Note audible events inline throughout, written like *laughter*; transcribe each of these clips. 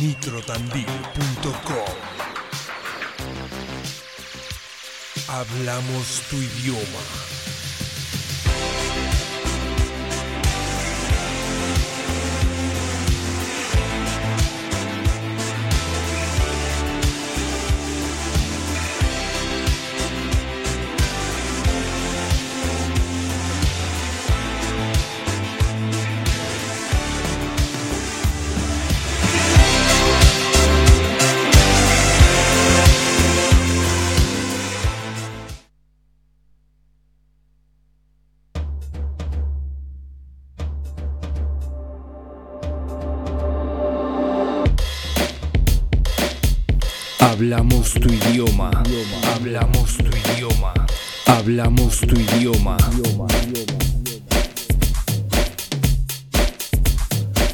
nitrotandil.com Hablamos tu idioma. Hablamos tu idioma. Hablamos tu idioma. Hablamos tu idioma.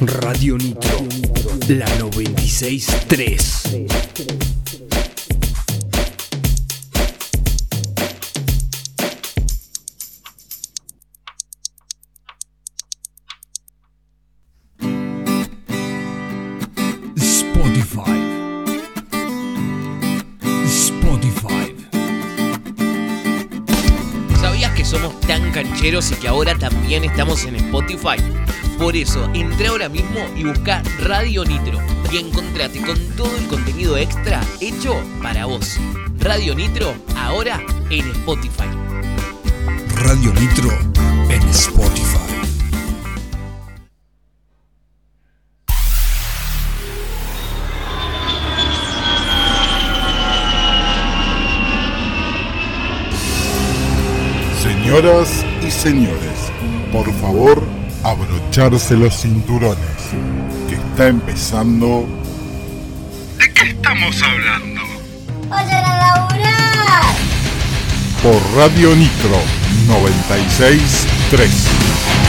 Radio Nitro, la 963. Tan cancheros y que ahora también estamos en Spotify? Por eso, entra ahora mismo y busca Radio Nitro y encontrate con todo el contenido extra hecho para vos. Radio Nitro, ahora en Spotify. Radio Nitro en Spotify. Señoras y señores, por favor, abrocharse los cinturones, que está empezando... ¿De qué estamos hablando? ¡Vayan a laburar! Por Radio Nitro 963.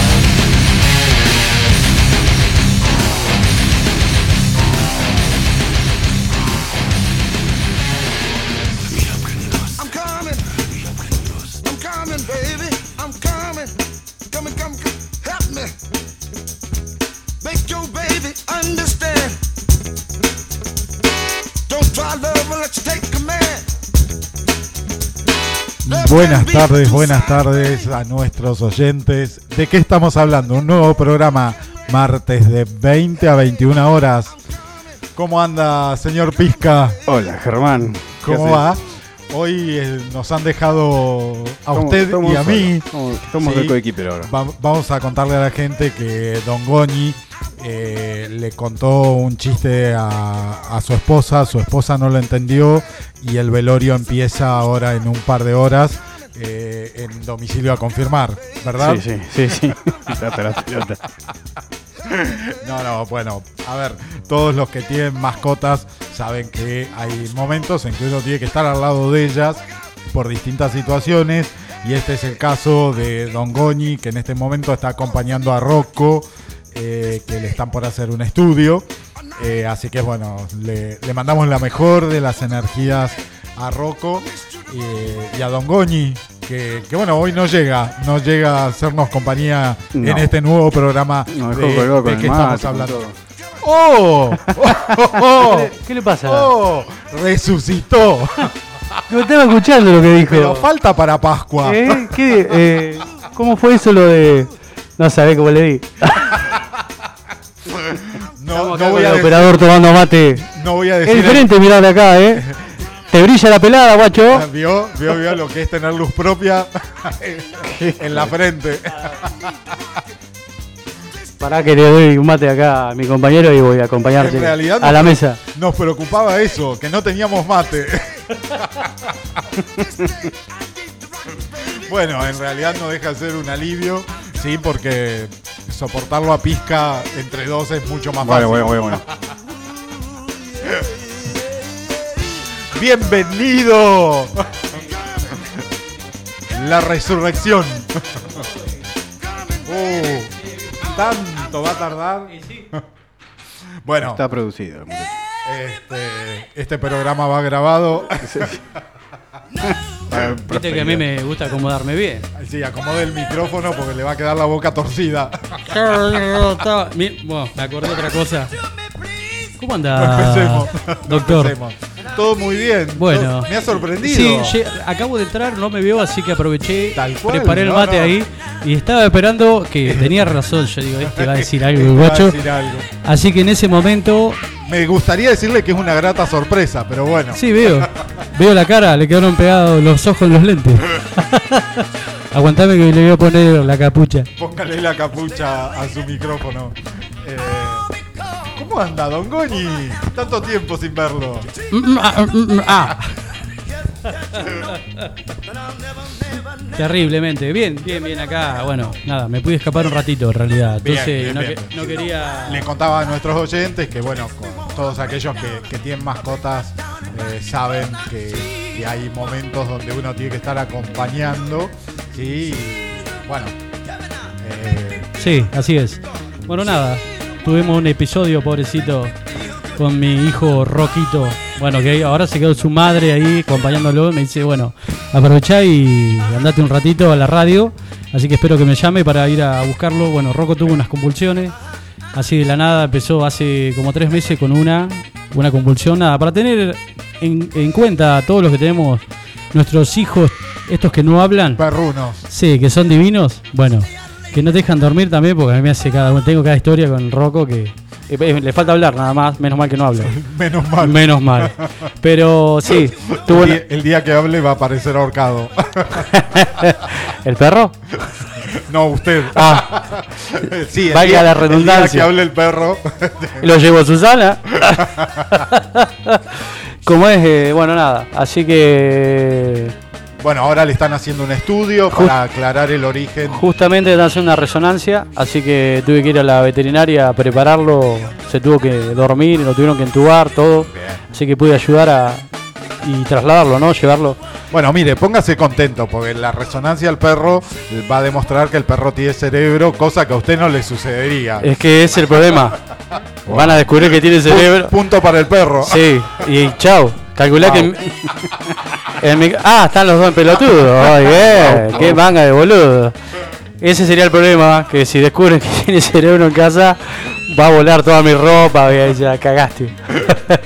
Buenas tardes, buenas tardes a nuestros oyentes. ¿De qué estamos hablando? Un nuevo programa martes de 20 a 21 horas. ¿Cómo anda, señor Pizca? Hola, Germán. ¿Qué ¿Cómo haces? Hoy eh, nos han dejado a usted y a mí. solos, Estamos, estamos Sí. de coequiper ahora. Va- vamos a contarle a la gente que Don Goñi eh, le contó un chiste a, a su esposa, su esposa no lo entendió y el velorio empieza ahora en un par de horas eh, en domicilio a confirmar, ¿verdad? Sí, sí, sí, sí. *laughs* *laughs* No, no, bueno, a ver, todos los que tienen mascotas saben que hay momentos en que uno tiene que estar al lado de ellas por distintas situaciones y este es el caso de Don Goñi que en este momento está acompañando a Rocco eh, que le están por hacer un estudio Eh, así que bueno, le, le mandamos la mejor de las energías a Rocco eh, y a Don Goñi que, que, bueno, hoy no llega, no llega a hacernos compañía No. en este nuevo programa de, el que estamos hablando. ¡Oh! ¡Oh! ¡Oh! ¿Qué le pasa? ¡Oh! ¡Resucitó! No estaba escuchando lo que dijo. Pero falta para Pascua. ¿Eh? ¿Qué? Eh, ¿Cómo fue eso lo de.? No sabés cómo le di. No, voy a el decir, operador tomando mate. no voy a Es decir. diferente mirar de acá, ¿eh? *laughs* Te brilla la pelada, guacho. ¿Vio? ¿Vio? ¿Vio lo que es tener luz propia *laughs* en la frente? Pará que le doy un mate acá a mi compañero y voy a acompañarte En realidad a la no- mesa. Nos preocupaba eso, que no teníamos mate. *laughs* Bueno, en realidad no deja de ser un alivio, sí, porque soportarlo a pizca entre dos es mucho más fácil. Bueno, bueno, bueno, bueno. *laughs* ¡Bienvenido! La resurrección. Uh, ¿Tanto va a tardar? Bueno, Está producido. este, este programa va grabado. Viste que a mí me gusta acomodarme bien. Sí, acomode el micrófono porque le va a quedar la boca torcida. Bueno, me acordé de otra cosa. ¿Cómo anda, Empecemos. doctor? Todo muy bien. Bueno. Todo- me ha sorprendido. Sí, acabo de entrar, no me veo, así que aproveché, Tal cual, preparé el mate no. ahí y estaba esperando que *laughs* tenía razón. Yo digo, este va a decir algo, el a guacho. Así que en ese momento, Me gustaría decirle que es una grata sorpresa, pero bueno. sí, veo. *laughs* Veo la cara, le quedaron pegados los ojos en los lentes. *laughs* Aguantame que le voy a poner la capucha. Póngale la capucha a su micrófono. Eh, ¿Cómo anda, Don Goni? Tanto tiempo sin verlo. Mm, ah, mm, mm, ah. Terriblemente. Bien, bien, bien acá. Bueno, nada, me pude escapar un ratito en realidad. Bien, Entonces bien, no, bien. que- no quería. Le contaba a nuestros oyentes que, bueno, con todos aquellos que, que tienen mascotas eh, saben que, que hay momentos donde uno tiene que estar acompañando. ¿sí? Y, bueno, eh, Sí, así es. Bueno, nada, tuvimos un episodio, pobrecito, con mi hijo Roquito. Bueno, que ahora se quedó su madre ahí acompañándolo. Me dice, bueno, aprovechá y andate un ratito a la radio. Así que espero que me llame para ir a buscarlo. Bueno, Rocco tuvo unas convulsiones. Así de la nada empezó hace como tres meses con una, una convulsión. Nada, para tener en, en cuenta a todos los que tenemos nuestros hijos, estos que no hablan. perrunos. Sí, que son divinos. Bueno, que no te dejan dormir también porque a mí me hace cada tengo cada historia con Rocco que eh, eh, le falta hablar nada más, menos mal que no habla. *laughs* Menos mal. Menos mal. Pero sí, tuvo el, una- día, el día que hable va a aparecer ahorcado. *laughs* ¿El perro? no, usted. Ah, *laughs* sí, el valga día- la El día redundancia. que hable el perro. lo llevo a Susana. Como es, eh, bueno, nada. Así que bueno, ahora le están haciendo un estudio para aclarar el origen. justamente están haciendo una resonancia, así que tuve que ir a la veterinaria a prepararlo. Se tuvo que dormir, lo tuvieron que entubar, todo. Bien. Así que pude ayudar a y trasladarlo, ¿no? Llevarlo. Bueno, mire, póngase contento porque la resonancia del perro va a demostrar que el perro tiene cerebro, cosa que a usted no le sucedería. Es que es el problema. Van a descubrir que tiene cerebro. Punto para el perro. Sí, y chau. Calculá que. *laughs* ah, están los dos en pelotudo. *laughs* Ay, bien. Qué manga de boludo. Ese sería el problema, que si descubren que *laughs* tiene cerebro en casa, va a volar toda mi ropa ya cagaste.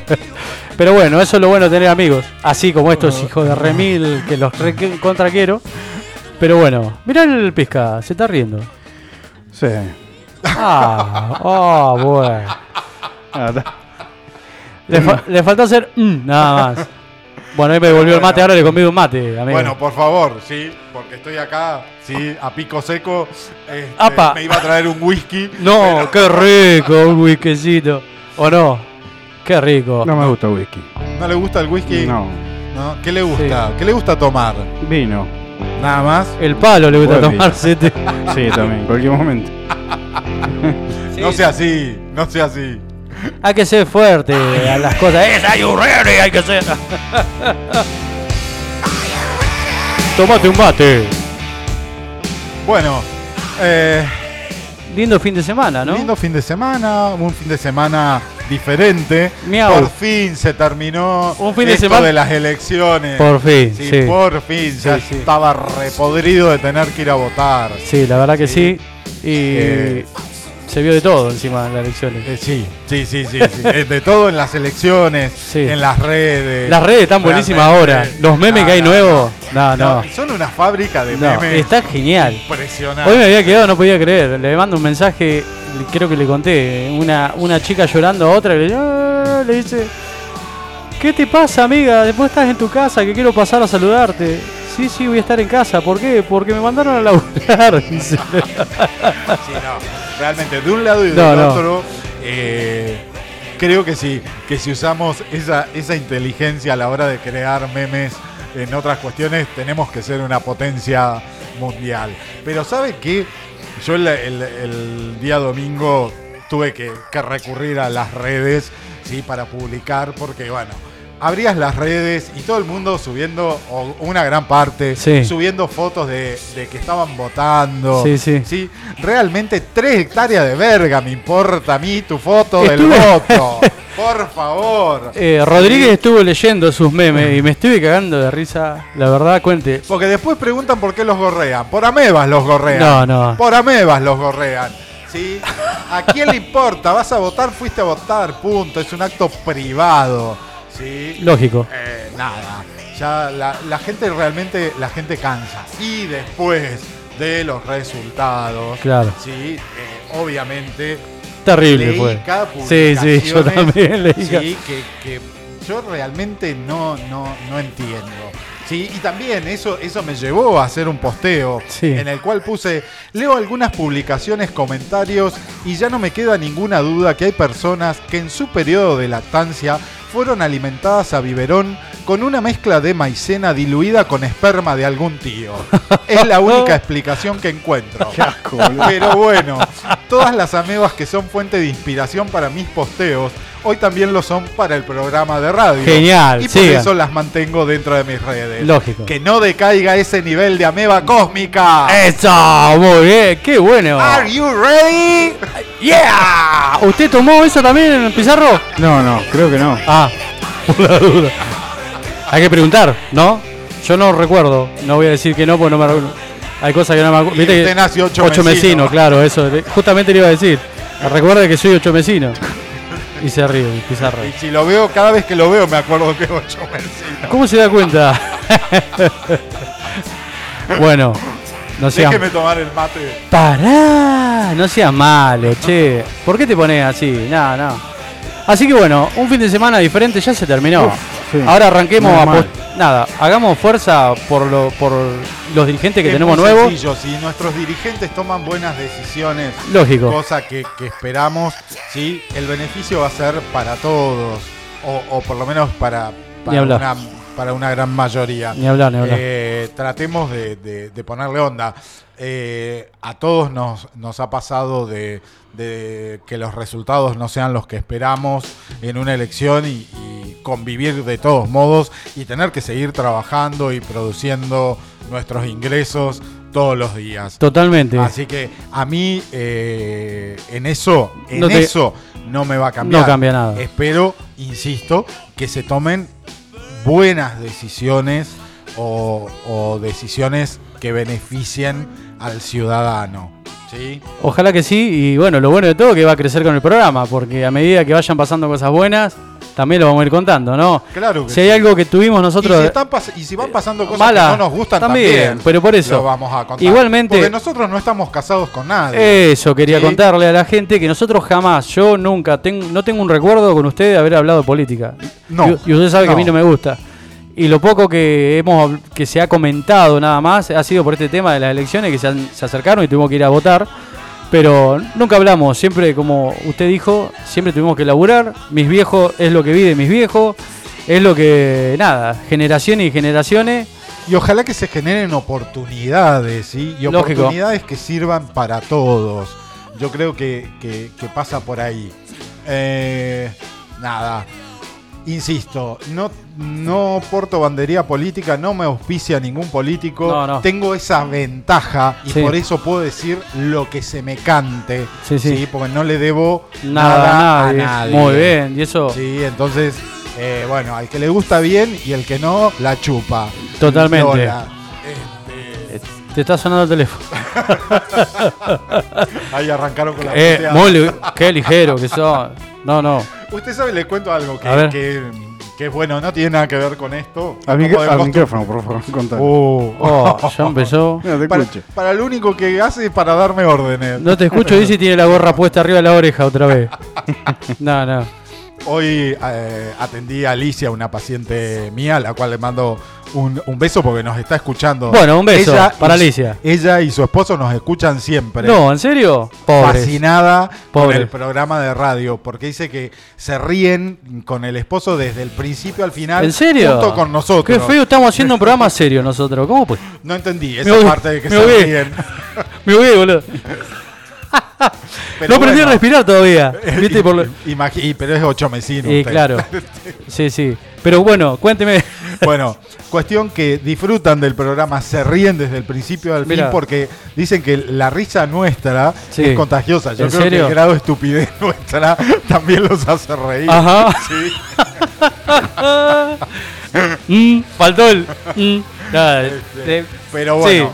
*laughs* Pero bueno, eso es lo bueno de tener amigos. Así como estos hijos de remil que los re contra quiero. Pero bueno, mirá el pesca, se está riendo. Sí. Ah, oh, bueno. Ah, Le, fa- le faltó hacer mm, nada más. Bueno, ahí me devolvió el mate, ahora le convido un mate, amigo. Bueno, por favor, sí, porque estoy acá, sí, a pico seco. este, Apa. me iba a traer un whisky. no, qué rico, un whiskycito. ¿O no? Qué rico. No me gusta whisky. ¿No le gusta el whisky? No. ¿No? ¿Qué le gusta? ¿Qué le gusta tomar? Vino. Nada más. El palo le gusta este. Sí, también. En cualquier momento. *laughs* No sea así, no sea así. Hay que ser fuerte a las cosas. ¡Es hay! Hay que ser. Tomate un mate. Bueno, eh, Lindo fin de semana, ¿no? lindo fin de semana, un fin de semana diferente. Miau. Por fin se terminó Un fin de esto semana- de las elecciones. Por fin, Sí, sí. por fin. ya Sí, sí. estaba repodrido de tener que ir a votar. Sí, la verdad que sí. Sí. Y Eh. Se vio de todo encima en las elecciones. Eh, sí, sí, sí, sí, sí. Eh, De todo en las elecciones, Sí. en las redes. Las redes están buenísimas ahora. Los memes No, que hay no, nuevos. No, no. Son una fábrica de memes está genial. impresionante. Hoy me había quedado, no podía creer. Le mando un mensaje, creo que le conté. Una, una chica llorando a otra que le, "Ah", le dice: ¿Qué te pasa, amiga? Después estás en tu casa, que quiero pasar a saludarte. Sí, sí, voy a estar en casa. ¿Por qué? Porque me mandaron a laburar. *laughs* Sí, no. Realmente, de un lado y del No, no. otro, eh, creo que sí, que si usamos esa, esa inteligencia a la hora de crear memes en otras cuestiones, tenemos que ser una potencia mundial. Pero ¿sabe qué? Yo el, el- el día domingo tuve que, que recurrir a las redes ¿sí? para publicar, porque bueno. Abrías las redes y todo el mundo subiendo, o una gran parte, Sí. subiendo fotos de, de que estaban votando. Sí, sí. Sí, realmente tres hectáreas de verga me importa a mí tu foto del voto. *laughs* Por favor. Eh, Rodríguez estuvo leyendo sus memes y me estuve cagando de risa. La verdad, cuente. Porque después preguntan por qué los gorrean. Por amebas los gorrean. No, no. Por amebas los gorrean. ¿sí? ¿A quién le importa? ¿Vas a votar? Fuiste a votar, punto. Es un acto privado, ¿sí? Lógico. Eh, nada, ya la, la gente realmente, la gente cansa. Y después de los resultados, Claro. ¿sí? Eh, obviamente Terrible leí fue. cada Sí, sí, yo también leí. Sí, que, que yo realmente no, no, no entiendo. Sí, y también eso, eso me llevó a hacer un posteo Sí. en el cual puse, leo algunas publicaciones, comentarios y ya no me queda ninguna duda que hay personas que en su periodo de lactancia fueron alimentadas a biberón con una mezcla de maicena diluida con esperma de algún tío. *laughs* Es la única explicación que encuentro. Qué asco. Pero bueno, todas las amebas que son fuente de inspiración para mis posteos, hoy también lo son para el programa de radio. Genial, Y por sigan. eso las mantengo dentro de mis redes. Lógico. Que no decaiga ese nivel de ameba cósmica. Eso, muy bien, qué bueno. Are you ready? Yeah. ¿Usted tomó eso también, Pizarro? No, no, creo que no. Ah. Hay que preguntar, ¿no? Yo no recuerdo. No voy a decir que no, porque no me recuerdo. Hay cosas que no me acuerdo. Viste que- usted nació ocho vecinos, vecino. claro, eso. Justamente le iba a decir. Recuerde que soy ocho vecino. Y se ríe, Pizarro. Y si lo veo, cada vez que lo veo me acuerdo que es ocho vecinos. ¿Cómo se da cuenta? bueno, no seas... Déjeme tomar el mate. Pará, no seas malo, che. ¿Por qué te pones así? No, no. Así que bueno, un fin de semana diferente ya se terminó. Uf, sí. Ahora arranquemos a Nada, hagamos fuerza por, lo, por los dirigentes que Es tenemos muy nuevos. si nuestros dirigentes toman buenas decisiones, Lógico. cosa que, que esperamos, ¿sí? el beneficio va a ser para todos, o, o por lo menos para, para, una, para una gran mayoría. Ni hablar, ni hablar. Eh, tratemos de, de- de ponerle onda. Eh, a todos nos, nos ha pasado de, de que los resultados no sean los que esperamos en una elección y, y convivir de todos modos y tener que seguir trabajando y produciendo nuestros ingresos todos los días. Totalmente. Así que a mí eh, en eso, en No te- eso no me va a cambiar. No cambia nada. Espero, insisto, que se tomen buenas decisiones o, o decisiones que beneficien al ciudadano. ¿sí? Ojalá que sí. Y bueno, lo bueno de todo es que va a crecer con el programa. Porque a medida que vayan pasando cosas buenas, también lo vamos a ir contando, ¿no? Claro que Si hay sí. algo que tuvimos nosotros. y, si están pas- y si van pasando cosas Mala, que no nos gustan también, también, pero por eso. lo vamos a contar. Igualmente- Porque nosotros no estamos casados con nadie. Eso quería Sí. contarle a la gente que nosotros jamás, yo nunca, ten- no tengo un recuerdo con usted de haber hablado de política. No, Y, y usted sabe que a mí no me gusta. Y lo poco que hemos que se ha comentado nada más ha sido por este tema de las elecciones que se, han- se acercaron y tuvimos que ir a votar. Pero nunca hablamos, siempre como usted dijo, siempre tuvimos que laburar. Mis viejos es lo que vi de mis viejos, es lo que, nada, generaciones y generaciones. Y ojalá que se generen oportunidades, ¿sí? Y Lógico. oportunidades que sirvan para todos. Yo creo que, que- que pasa por ahí. Eh, nada. Insisto, no, no porto bandería política, no me auspicia ningún político. No, no. Tengo esa ventaja y Sí. por eso puedo decir lo que se me cante. Sí, sí. Porque no le debo Nada, nada, a nadie. Muy bien, y eso Sí, entonces, eh, bueno, al que le gusta bien y el que no, la chupa. Totalmente. Lola, te está sonando el teléfono. *laughs* ahí arrancaron con la Eh, muy qué ligero que son. No, no. Usted sabe, le cuento algo que, que, que es bueno, no tiene nada que ver con esto. Al, de al micrófono, por favor, *laughs* contame. Oh. Oh, ya empezó. *laughs* Mira, te Para, para lo único que hace es para darme órdenes. No te escucho, dice y tiene la gorra puesta arriba de la oreja otra vez. No, no. Hoy eh, atendí a Alicia, una paciente mía, a la cual le mando un, un beso porque nos está escuchando. Bueno, un beso para y- Alicia. Ella y su esposo nos escuchan siempre. No, ¿en serio? Pobres. fascinada Pobres. el programa de radio porque dice que se ríen con el esposo desde el principio al final ¿En serio? junto con nosotros Qué feo, estamos haciendo un programa serio nosotros. ¿Cómo pues? no entendí Me esa voy, parte de que se voy. ríen *laughs* Me voy, boludo. Pero no aprendí bueno, a respirar todavía. ¿Viste? Por imagi- y- pero es ocho mesino Y usted. claro. *laughs* Sí, sí. Pero bueno, cuénteme. bueno cuestión que disfrutan del programa se ríen desde el principio al fin Mira. porque dicen que la risa nuestra Sí. es contagiosa yo ¿En creo que el grado de estupidez *laughs* nuestra también los hace reír Ajá. Sí. *laughs* Mm, faltó el. mm. Nada, de- Pero Sí. bueno,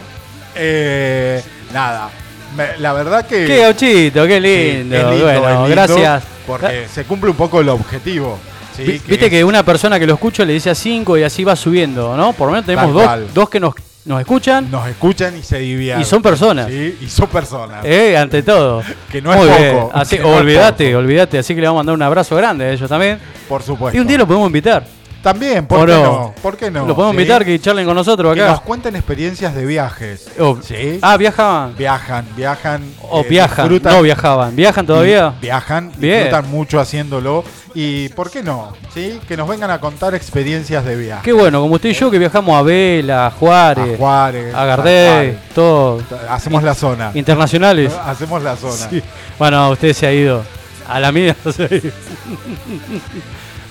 eh, nada. Me- la verdad que. Qué gauchito, qué lindo. bueno, lindo, gracias. Porque se cumple un poco el objetivo. Viste es- que una persona que lo escucha le dice a cinco y así va subiendo, ¿no? Por lo menos tenemos dos, dos que nos, nos escuchan nos escuchan y se divierten. y son personas. Sí, y son personas. Eh, ante todo. *laughs* Que no es Muy poco, *laughs* Así, no olvídate, olvídate. Así que le vamos a mandar un abrazo grande a ellos también. Por supuesto. Y un día lo podemos invitar. También, ¿O ¿por qué no? ¿Por qué no? Lo podemos ¿Sí? invitar que charlen con nosotros Que acá. nos cuenten experiencias de viajes. Oh, ¿Sí? Ah, viajaban. Viajan, viajan. O eh, viajan. disfrutan- No viajaban. ¿Viajan todavía? Viajan, Bien. disfrutan mucho haciéndolo. Y ¿por qué no? ¿Sí? Que nos vengan a contar experiencias de viaje. Qué bueno, como usted y yo que viajamos a Vela, a Juárez, A Juárez. a Gardel, todo. Hacemos la zona. Internacionales. *laughs* Hacemos la zona. Sí. Bueno, usted se ha ido. A la mía. *laughs*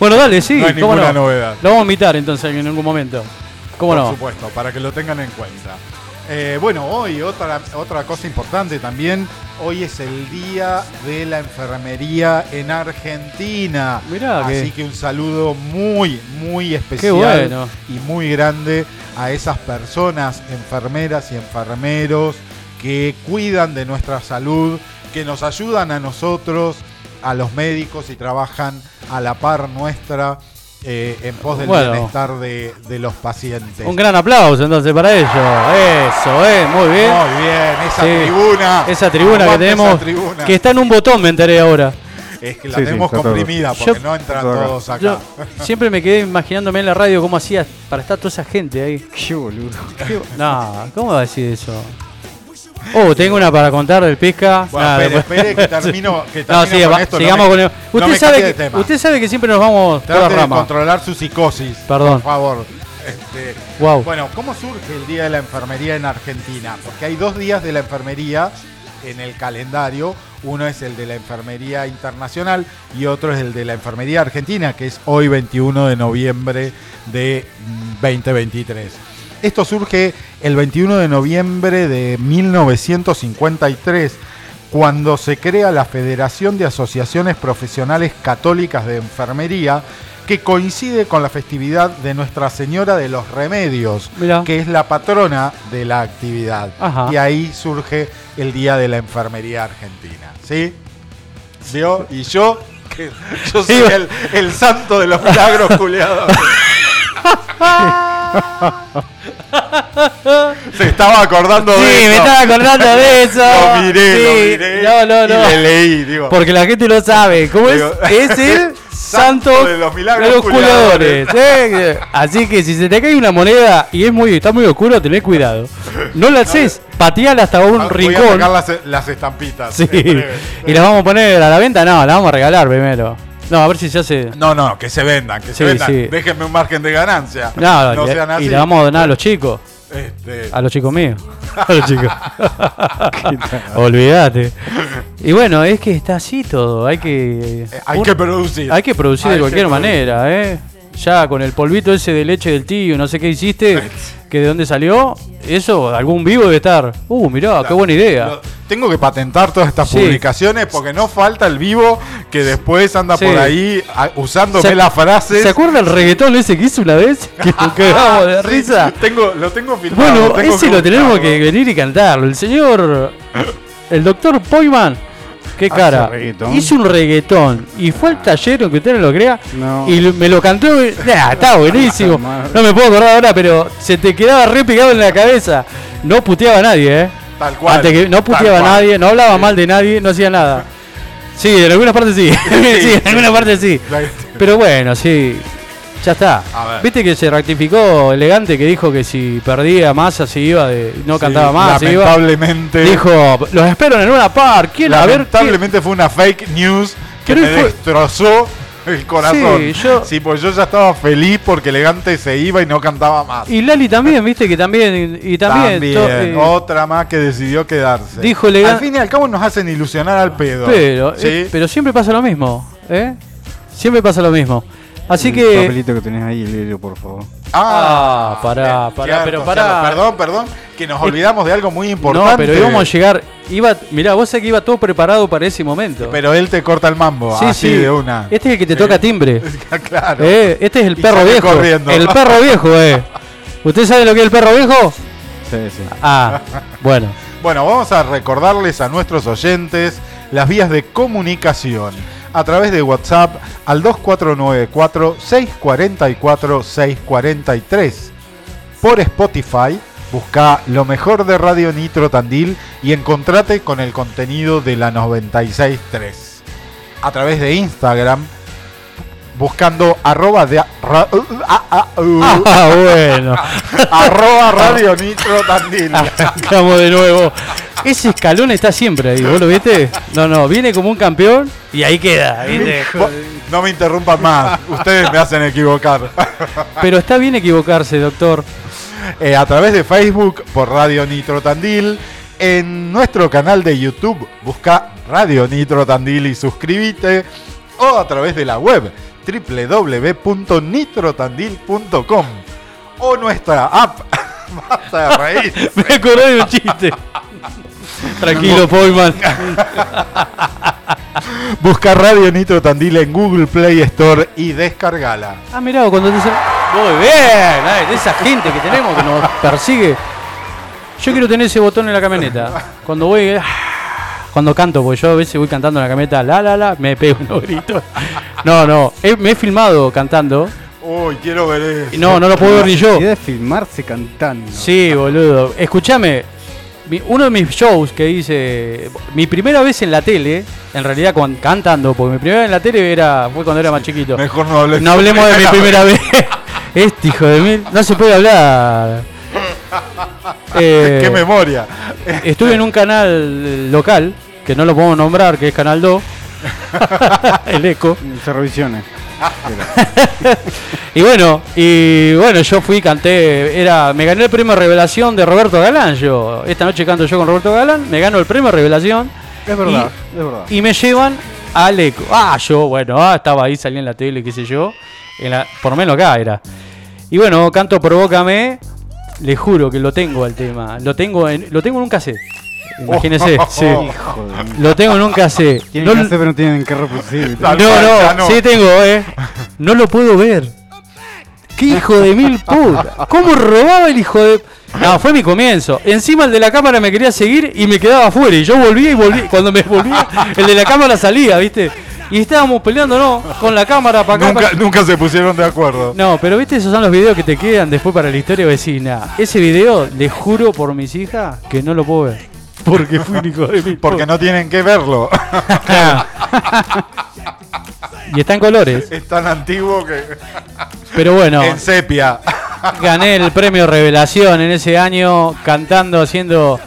bueno, dale, sí. No hay ¿cómo ninguna no? novedad. Lo vamos a invitar entonces en algún momento. ¿Cómo Por no? supuesto, para que lo tengan en cuenta. Eh, bueno, hoy otra, otra cosa importante también, hoy es el día de la enfermería en Argentina. Mirá Así que- que un saludo muy, muy especial bueno. y muy grande a esas personas, enfermeras y enfermeros que cuidan de nuestra salud, que nos ayudan a nosotros, a los médicos y trabajan a la par nuestra eh, en pos del Bueno. bienestar de, de los pacientes. Un gran aplauso entonces para ellos. Eso, eh, muy bien. Muy bien, esa Sí. tribuna. Esa tribuna que tenemos, tribuna. que está en un botón, me enteré ahora. Es que la Sí, sí, tenemos comprimida porque Yo- no entran todo acá. todos acá. Yo siempre me quedé imaginándome en la radio cómo hacía para estar toda esa gente ahí. Qué boludo. No, ¿cómo va a decir eso? *laughs* Oh, tengo una para contar del pesca. Bueno, Nada, espere, después- espere que termino, *laughs* que No, termino con no sigamos me- con el- Usted sabe, que, tema. usted sabe que siempre nos vamos por la Trate de rama. controlar su psicosis. Perdón. Por favor. Este, Wow. Bueno, ¿cómo surge el Día de la Enfermería en Argentina? Porque hay dos días de la enfermería en el calendario. Uno es el de la Enfermería Internacional y otro es el de la Enfermería Argentina, que es hoy 21 de noviembre de mm, 2023. Esto surge el 21 de noviembre de 1953, cuando se crea la Federación de Asociaciones Profesionales Católicas de Enfermería, que coincide con la festividad de Nuestra Señora de los Remedios, Mirá. que es la patrona de la actividad. Ajá. Y ahí surge el Día de la Enfermería Argentina. ¿Sí? ¿Vio? Y yo, que yo soy el, el santo de los milagros, culiados. *laughs* *laughs* Se estaba acordando Sí, de eso. me estaba acordando de eso. *laughs* Lo miré, Sí, lo miré. No, no, no. Y le leí, digo. Porque la gente no sabe. ¿Cómo es? Digo, Es el *laughs* santo santo de los milagros de los culiadores. ¿eh? Así que si se te cae una moneda y es muy, está muy oscuro, tenés cuidado. No la haces, pateala hasta un Ah, Voy a rincón. sacar las, las estampitas. Sí. en breve. Y las vamos a poner a la venta, no, las vamos a regalar primero. No, a ver si se hace. No, no, que se vendan, que Sí, se vendan. sí. Déjenme un margen de ganancia. No, no y, sean así. y la vamos a donar a los chicos. Este, A los chicos míos. *laughs* A los chicos. *laughs* Olvídate. Y bueno, es que está así todo. Hay que. eh, hay un- que producir. hay que producir Hay de cualquier producir. manera, ¿eh? Ya con el polvito ese de leche del tío, no sé qué hiciste, *laughs* que de dónde salió, eso, algún vivo debe estar. Uh, mirá, qué buena idea. Lo- tengo que patentar todas estas Sí. publicaciones porque no falta el vivo que después anda Sí. por ahí a- usándome ¿Se- las frases. ¿Se acuerda el reggaetón ese que hizo una vez? *laughs* Que nos cagamos de Sí, risa. Tengo, lo tengo filmado. Bueno, tengo ese lo tenemos que venir y cantarlo. El señor, el doctor Poyman, qué cara, reggaetón. hizo un reggaetón y fue al taller, aunque usted no lo crea, No. y me lo cantó. *laughs* Nah, está buenísimo. No me puedo acordar ahora, pero se te quedaba re pegado en la cabeza. No puteaba a nadie, ¿eh? Tal cual. Antes que no puteaba a nadie, no hablaba mal de nadie, no hacía nada. Sí, en algunas partes sí. *laughs* sí, en algunas partes sí. Pero bueno, sí. Ya está. A ver. Viste que se rectificó elegante que dijo que si perdía masa se iba de. no Sí, cantaba más, se iba. Lamentablemente. Dijo, los espero en una par. ¿Quién? A lamentablemente fue una fake news que me fue- destrozó el corazón. Sí, yo- Sí, pues yo ya estaba feliz porque elegante se iba y no cantaba más. Y Lali también, viste que también. Y también. eh, otra más que decidió quedarse. Dijo elegante- Al fin y al cabo nos hacen ilusionar al pedo. pero, ¿sí? eh, pero siempre pasa lo mismo. ¿eh? Siempre pasa lo mismo. Así el que. papelito que tenés ahí, léelo, por favor. Ah, pará, bien, pará, cierto, pero cierto. pará. Perdón, perdón, que nos olvidamos de algo muy importante. No, pero íbamos a llegar. Iba, mirá, vos sabés que iba todo preparado para ese momento. Pero él te corta el mambo, sí, así sí. de una. Este es el que te toca timbre. *laughs* claro. Eh, este es el perro viejo. corriendo. El perro viejo, eh. ¿Usted sabe lo que es el perro viejo? Sí, sí. Ah, bueno. *laughs* Bueno, vamos a recordarles a nuestros oyentes las vías de comunicación a través de WhatsApp al 2494-644-643. Por Spotify, busca lo mejor de Radio Nitro Tandil y encontrate con el contenido de la 96.3. A través de Instagram, buscando arroba de ra- uh, *laughs* Ah, bueno. arroba Radio Nitro Tandil. *laughs* Arrancamos de nuevo. Ese escalón está siempre ahí, ¿vos lo viste? No, no, viene como un campeón y ahí queda, No me interrumpan más, ustedes me hacen equivocar. Pero está bien equivocarse, doctor. Eh, a través de Facebook por Radio Nitro Tandil. En nuestro canal de YouTube busca Radio Nitro Tandil y suscríbete. O a través de la web www.nitrotandil.com o nuestra app. *laughs* Basta de reír. *laughs* Me acordé de un chiste. *laughs* Tranquilo, Poyman. *laughs* Busca Radio Nitro Tandil en Google Play Store y descargala. Ah, mirá, cuando te Muy bien, ay, de esa gente que tenemos que nos persigue. Yo quiero tener ese botón en la camioneta. Cuando voy. ah, Cuando canto, porque yo a veces voy cantando en la camioneta, la la la, me pego unos gritos. No, no, he- me he filmado cantando. Uy, quiero ver eso. y No, no lo puedo ver ni yo. Idea de filmarse cantando. Sí, boludo. Escúchame, uno de mis shows que hice, mi primera vez en la tele, en realidad cuan- cantando, porque mi primera vez en la tele era fue cuando era más chiquito. Mejor no hables. No hablemos de mi *laughs* primera vez. *laughs* Este hijo de mil, no se puede hablar. *laughs* Eh, Qué memoria. estuve en un canal local, que no lo podemos nombrar, que es Canal 2. El eco. Cerro Visiones. *laughs* Y bueno, y bueno, yo fui, canté, era, me gané el premio Revelación de Roberto Galán. Yo, esta noche canto yo con Roberto Galán, me gano el premio Revelación Es verdad, es verdad. y me llevan al eco. Ah, yo, bueno, ah, estaba ahí, salí en la tele, qué sé yo. En la, por lo menos acá era. Y bueno, canto Provócame. Le juro que lo tengo al tema. Lo tengo en, lo tengo en un cassette. Imagínese, sí. Hijo de mí. Lo tengo en un cassette. Tienen No- hacer, pero no tienen que reproducir. Tal no, no, sí tengo, eh. No lo puedo ver. ¡Qué hijo de mil puta! ¿Cómo robaba el hijo de.? No, fue mi comienzo. Encima el de la cámara me quería seguir y me quedaba afuera. Y yo volvía y volvía. Cuando me volvía, el de la cámara salía, ¿viste? Y estábamos peleando, ¿no? Con la cámara para acá. Nunca, pa- nunca se pusieron de acuerdo. No, pero viste, esos son los videos que te quedan después para la historia vecina. Ese video, le juro por mis hijas que no lo puedo ver. *laughs* Porque fui un hijo de mil Porque no tienen que verlo. *laughs* y está en colores. es tan antiguo que. Pero bueno. En sepia. Gané el premio Revelación en ese año cantando, haciendo.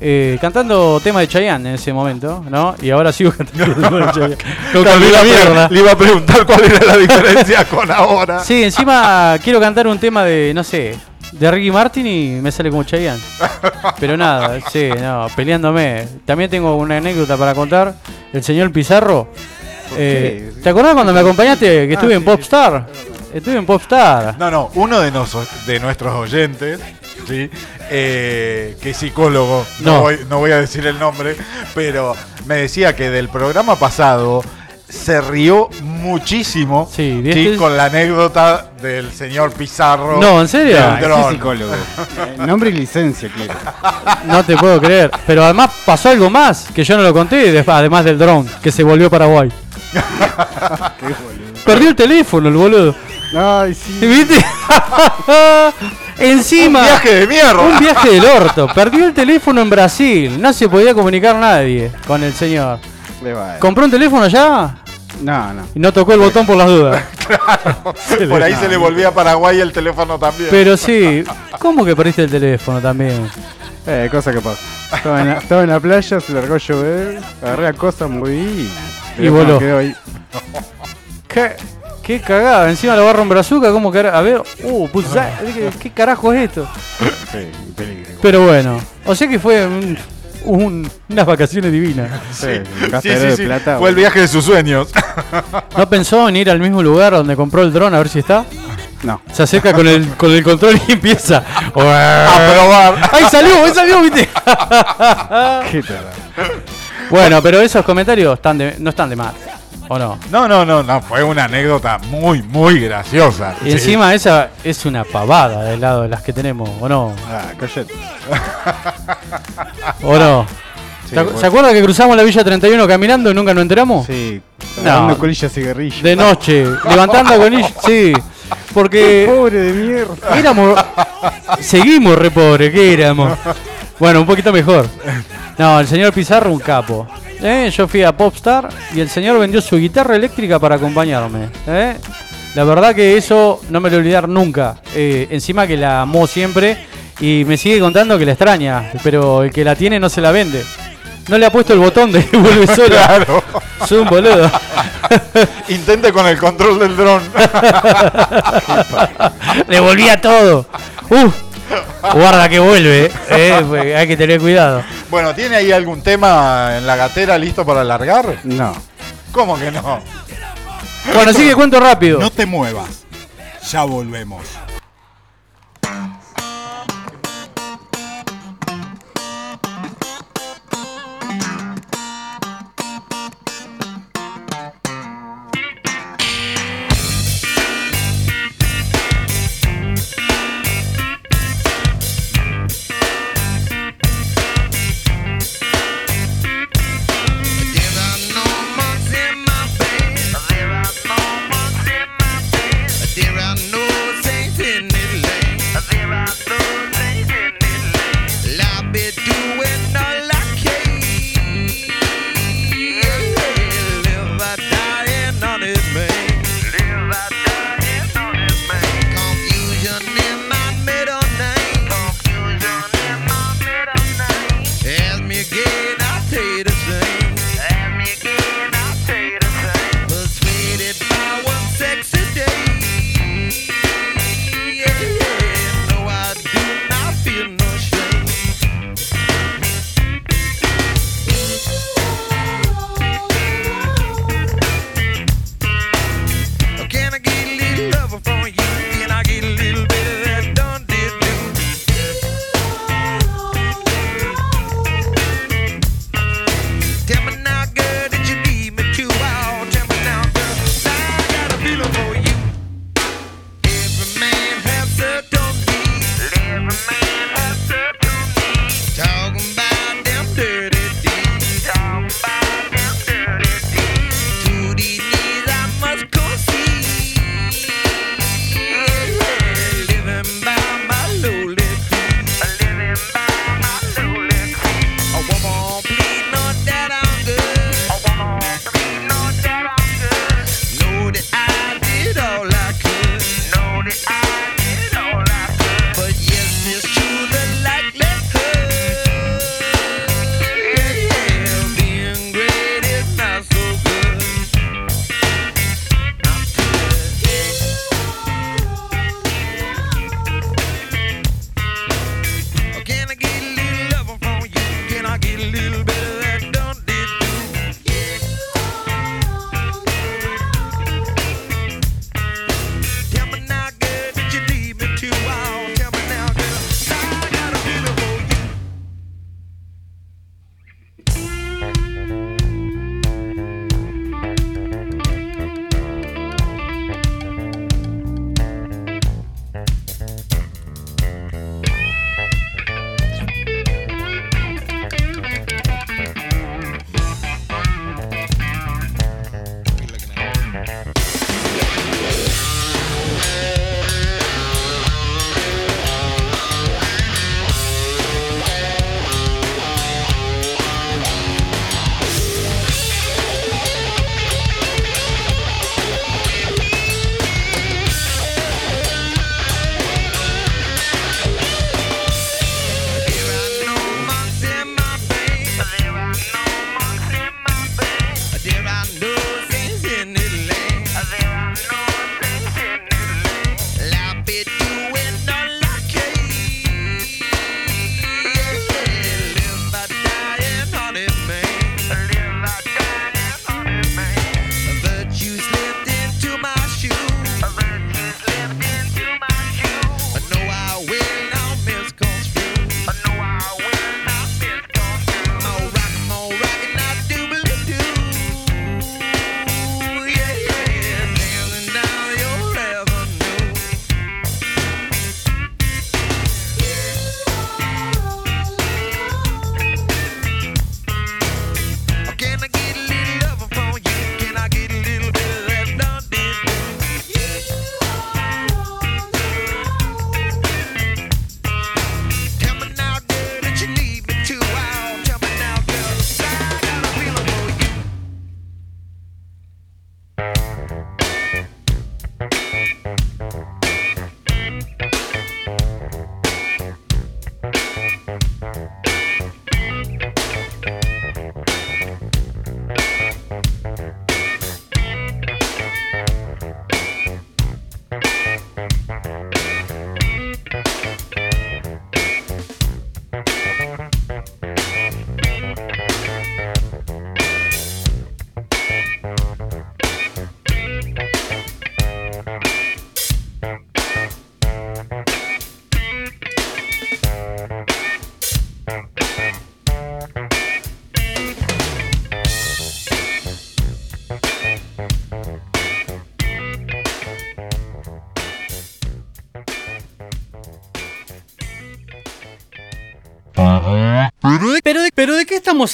eh, cantando tema de Chayanne en ese momento, ¿no? Y ahora sigo cantando tema de Chayanne. No Claro, cambié le, la iba le iba a preguntar cuál era la diferencia con ahora. Sí, encima quiero cantar un tema de, no sé, de Ricky Martin y me sale como Chayanne. *laughs* Pero nada, sí, no, peleándome. También tengo una anécdota para contar. El señor Pizarro. eh? ¿Te acordás cuando me acompañaste que Ah, estuve en sí, Popstar? Estuve en Popstar. No, no, uno de, noso- de nuestros oyentes, ¿sí? Eh, que es psicólogo, no, No. Voy, no voy a decir el nombre, pero me decía que del programa pasado se rió muchísimo Sí, ¿sí? ¿viste? con la anécdota del señor Pizarro. No, ¿en serio? del Ah, psicólogo. *laughs* Eh, Nombre y licencia, claro. No te puedo creer. Pero además pasó algo más que yo no lo conté, de- además del drone, que se volvió a Paraguay. *laughs* Perdió el teléfono, el boludo. Ay, sí. *laughs* ¿Viste? Encima. Un viaje de mierda. Un viaje del orto. Perdió el teléfono en Brasil. No se podía comunicar nadie con el señor. Le va. ¿Compró un teléfono ya? No, no. Y no tocó el botón por las dudas. *laughs* Por ahí se le volvía a Paraguay el teléfono también. Pero sí. ¿Cómo que perdiste el teléfono también? Eh, cosa que pasa. Estaba en la, estaba en la playa, se largó a llover, agarré a cosas, moví y. voló. Quedó ahí. ¿Qué, qué cagada? Encima lo agarra un brazuca. ¿Cómo que A ver. Uh, ¿qué, ¿qué carajo es esto? Sí, peligro. Pero bueno. O sea que fue un- un- unas vacaciones divinas. *laughs* Sí, Sí, sí, de sí, plata. Fue el viaje de sus sueños. *laughs* ¿No pensó en ir al mismo lugar donde compró el dron a ver si está? No. Se acerca con el, con el control y empieza. *laughs* a probar. ¡Ahí salió! ¡Ahí salió! ¿Viste? Qué bueno, pero esos comentarios están de- no están de más. ¿O no? No, no, no, no, fue una anécdota muy, muy graciosa. Y encima esa es una pavada del lado de las que tenemos, ¿o no? Ah, cállate. ¿O no? Sí, ¿Se acu- bueno. ¿Se acuerda que cruzamos la Villa 31 caminando y nunca nos enteramos? Sí, No. colillas cigarrillos. De noche, levantando con ellos. Sí, porque *laughs* Pobre de mierda. éramos. Seguimos re pobre, ¿qué éramos? Bueno, un poquito mejor. No, el señor Pizarro, un capo. ¿Eh? Yo fui a Popstar y el señor vendió su guitarra eléctrica para acompañarme. ¿eh? La verdad que eso no me lo olvidar nunca. Eh, encima que la amó siempre y me sigue contando que la extraña, pero el que la tiene no se la vende. No le ha puesto el botón de vuelve *laughs* sola. Claro. Soy un boludo. *laughs* Intente con el control del dron. *laughs* Le volvía todo. Uh, guarda que vuelve. eh, pues hay que tener cuidado. bueno, ¿tiene ahí algún tema en la gatera listo para largar? No. ¿Cómo que no? Bueno, así que cuento rápido. No te muevas. Ya volvemos.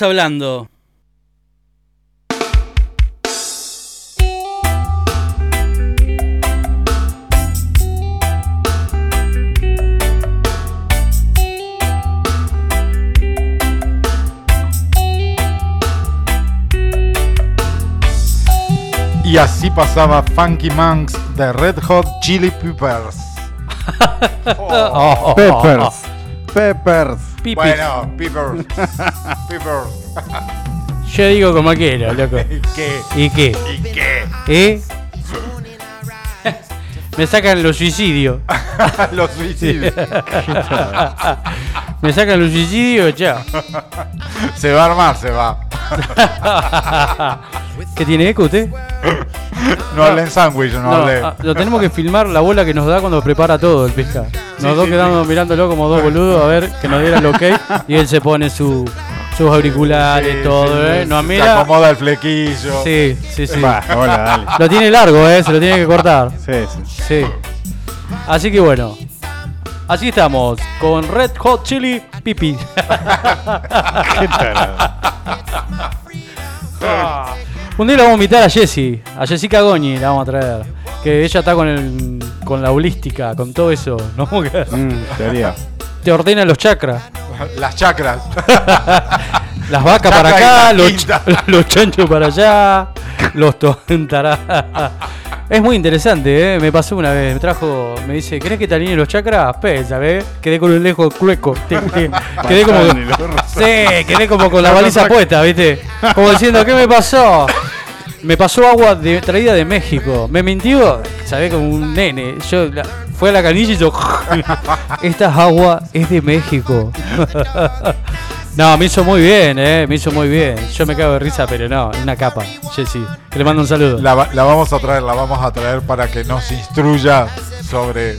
Estamos hablando? Y así pasaba Funky Monks de Red Hot Chili Peppers. *laughs* *laughs* Oh, Peppers. Peppers. Pipis. Bueno, Peppers. *laughs* Peppers. Yo digo como quiero, loco. *laughs* ¿Qué? ¿Y qué? ¿Y qué? ¿Eh? *laughs* Me sacan los suicidios. Los suicidios. Me sacan los suicidios, chao. Se va a armar, se va. ¿Qué tiene eco usted? No hablé en sándwich, no, No, hablé. ah, lo tenemos que filmar la bola que nos da cuando prepara todo el pesca. Nos dos quedamos mirándolo como dos boludos a ver que nos diera el ok y él se pone su, sus auriculares, Sí, todo, sí, ¿eh? Nos Se mira. acomoda el flequillo. Sí, sí, sí. Hola, dale. Lo tiene largo, ¿eh? Se lo tiene que cortar. Sí, sí. Sí. Así que bueno. Así estamos con Red Hot Chili Pipi. *laughs* Qué. Un día la vamos a invitar a Jessie, a Jessica Goñi la vamos a traer. Que ella está con el con la holística, con todo eso. ¿no? Mm, teoría. Te ordena los chakras. *laughs* Las chacras. *laughs* Las vacas para acá, los, *laughs* los chanchos para allá, los tontará. Es muy interesante, ¿eh? Me pasó una vez, me trajo, me dice, ¿querés que te alinee los chakras? Pesa, ¿ves? Quedé con un lejos clueco. Quedé como. Sí, quedé como con la baliza puesta, ¿viste? Como diciendo, ¿qué me pasó? Me pasó agua de- traída de México. Me mintió, sabés, como un nene. Yo la- fue a la canilla y yo. *laughs* Esta agua es de México. *laughs* No, me hizo muy bien, eh. Me hizo muy bien. Yo me cago de risa, pero no, una capa. Jessy, que le mando un saludo. La, la vamos a traer, la vamos a traer para que nos instruya sobre.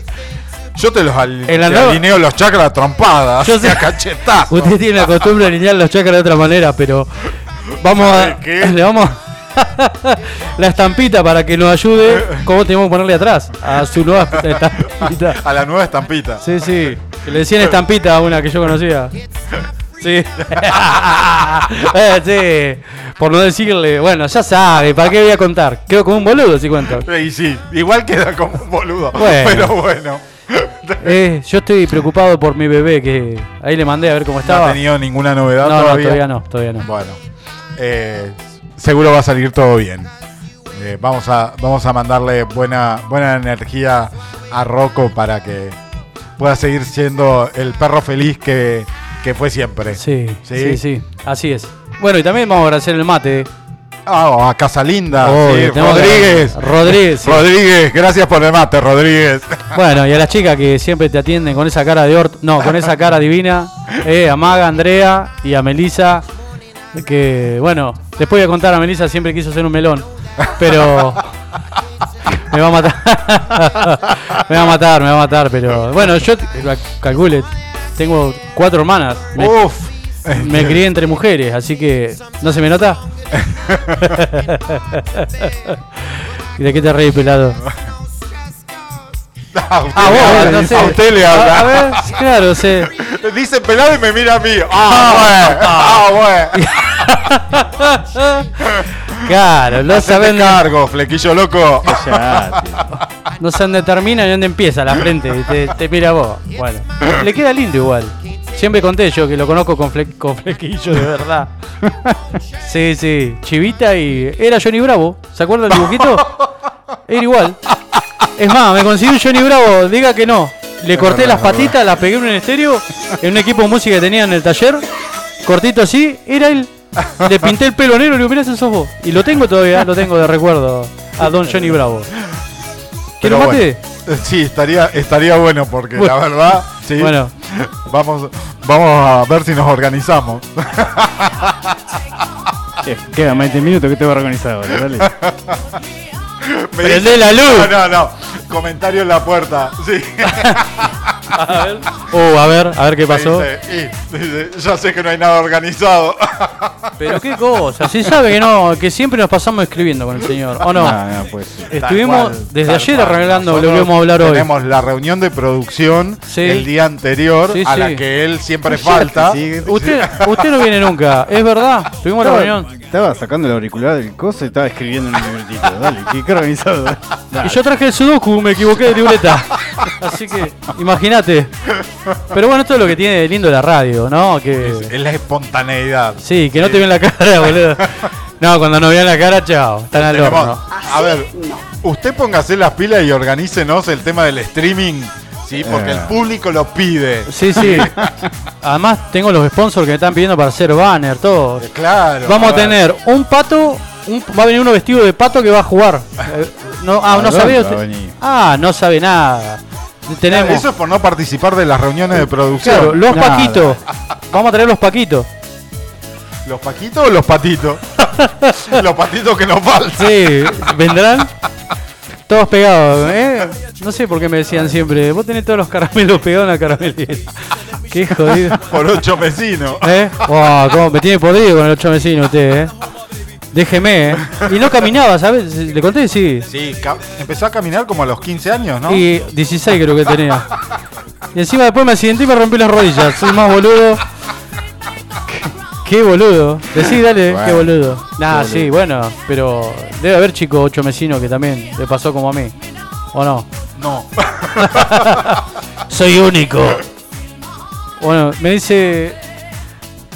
Yo te los al- te alineo los chakras trompadas. Yo sé- a. Usted tiene la costumbre de alinear los chakras de otra manera, pero *laughs* vamos a. Le vamos *laughs* la estampita para que nos ayude. ¿Cómo tenemos que ponerle atrás? A su nueva estampita. *laughs* A la nueva estampita. Sí, sí. Que le decían estampita a una que yo conocía. Sí. *laughs* Eh, sí. Por no decirle, bueno, ya sabe, ¿para qué voy a contar? Quedo como un boludo si cuento. Y sí, igual queda como un boludo. Bueno. Pero bueno. Eh, yo estoy preocupado por mi bebé, que ahí le mandé a ver cómo No estaba. ha tenido ninguna novedad no, no, todavía. todavía no, todavía no. Bueno, eh, seguro va a salir todo bien. Eh, vamos, a, vamos a mandarle buena, buena energía a Rocco para que pueda seguir siendo el perro feliz que, que fue siempre. Sí, ¿Sí? sí, sí, así es. Bueno, y también vamos a agradecer el mate. Ah, a Casalinda. Oh, sí, tenemos que- Rodríguez. Rodríguez, sí. Rodríguez, gracias por el mate, Rodríguez. Bueno, y a las chicas que siempre te atienden con esa cara de orto, no, con esa cara divina, eh, a Maga, Andrea y a Melisa, *laughs* que bueno, después voy a contar a Melisa siempre quiso ser un melón, pero *laughs* me va a matar, *laughs* me va a matar, me va a matar, pero bueno, yo calcule, tengo cuatro hermanas, me, Uf. me crié entre mujeres, así que no se me nota. ¿Y de qué te reís, pelado? A usted, Ah, vos, habla, no sé. a usted le habla. A, a ver, claro, sé. *laughs* Dice pelado y me mira a mí. Ah, bueno. Ah, bueno. *laughs* Claro, no Hacete saben, cargo, flequillo loco. No saben dónde termina y dónde empieza la frente. Te, te mira vos. Bueno, le queda lindo igual. Siempre conté yo que lo conozco con, fle- con flequillo de verdad. *laughs* Sí, sí. Chivita y. Era Johnny Bravo. ¿Se acuerdan del dibujito? Era igual. Es más, me conseguí un Johnny Bravo, diga que no. Le corté las patitas, las pegué en un estéreo, en un equipo de música que tenía en el taller. Cortito así, era él. Le pinté el pelo negro y le digo, mirá, ese sos vos. Y lo tengo todavía, lo tengo de recuerdo a Don Johnny Bravo. ¿Que Pero lo mate? bueno, *laughs* sí, estaría, estaría bueno porque Bueno. la verdad, sí. Bueno. *laughs* Vamos, vamos a ver si nos organizamos. *laughs* Quedan 20 minutos que te voy a organizar ahora, dale. Dice- la luz. No, no, no. Comentario en la puerta. Sí. *laughs* A *laughs* ver. Uh, a ver, a ver qué pasó. dice, y, dice, ya sé que no hay nada organizado. *laughs* Pero qué *laughs* cosa, si sabe que no, que siempre nos pasamos escribiendo con el señor, ¿o no? No, no, pues. Estuvimos cual, desde ayer cual. arreglando lo que vamos a hablar hoy. Tenemos la reunión de producción Sí. el día anterior Sí, a la que él siempre falta. Sí, Usted, usted no viene nunca, es verdad. Tuvimos la Estaba, reunión. estaba sacando el auricular del coso y estaba escribiendo en un libretito. Dale, qué, qué organizado. Y yo traje el Sudoku, me equivoqué de libreta. Así que, imagínate. Pero bueno, esto es lo que tiene de lindo la radio, ¿no? Que. Es la espontaneidad. Sí, que no te ven la cara, boludo. No, cuando no vean la cara, chao. Están al Tenemos- horno. a ver, usted póngase las pilas y organícenos el tema del streaming, sí, porque Eh. el público lo pide. Sí, sí. *laughs* Además, tengo los sponsors que me están pidiendo para hacer banner, todo. Claro. Vamos a ver. tener un pato, un- va a venir uno vestido de pato que va a jugar. Eh, no, ah, ¿A no dónde va usted? venir? Ah, no sabe nada. Tenemos. Eso es por no participar de las reuniones de producción. Claro, los Nada. paquitos. *laughs* Vamos a traer los paquitos. ¿Los paquitos o los patitos? *laughs* los patitos que nos faltan. Sí, vendrán. Todos pegados, ¿eh? No sé por qué me decían siempre, vos tenés todos los caramelos pegados en la caramelera. Qué jodido. Por ocho vecinos. ¿Eh? Wow, cómo me tiene podrido con el ocho vecino usted, ¿eh? Déjeme, ¿eh? Y no caminaba, ¿sabes? ¿Le conté? Sí. Sí, empezó a caminar como a los 15 años, ¿no? Y 16 creo que tenía. Y encima después me accidenté y me rompí las rodillas. Soy más boludo. Qué, boludo. Decí, dale, Bueno, qué boludo. Nah, qué sí, bueno, pero debe haber chicos ocho vecinos que también le pasó como a mí. ¿O no? No. *laughs* Soy único. Bueno, me dice.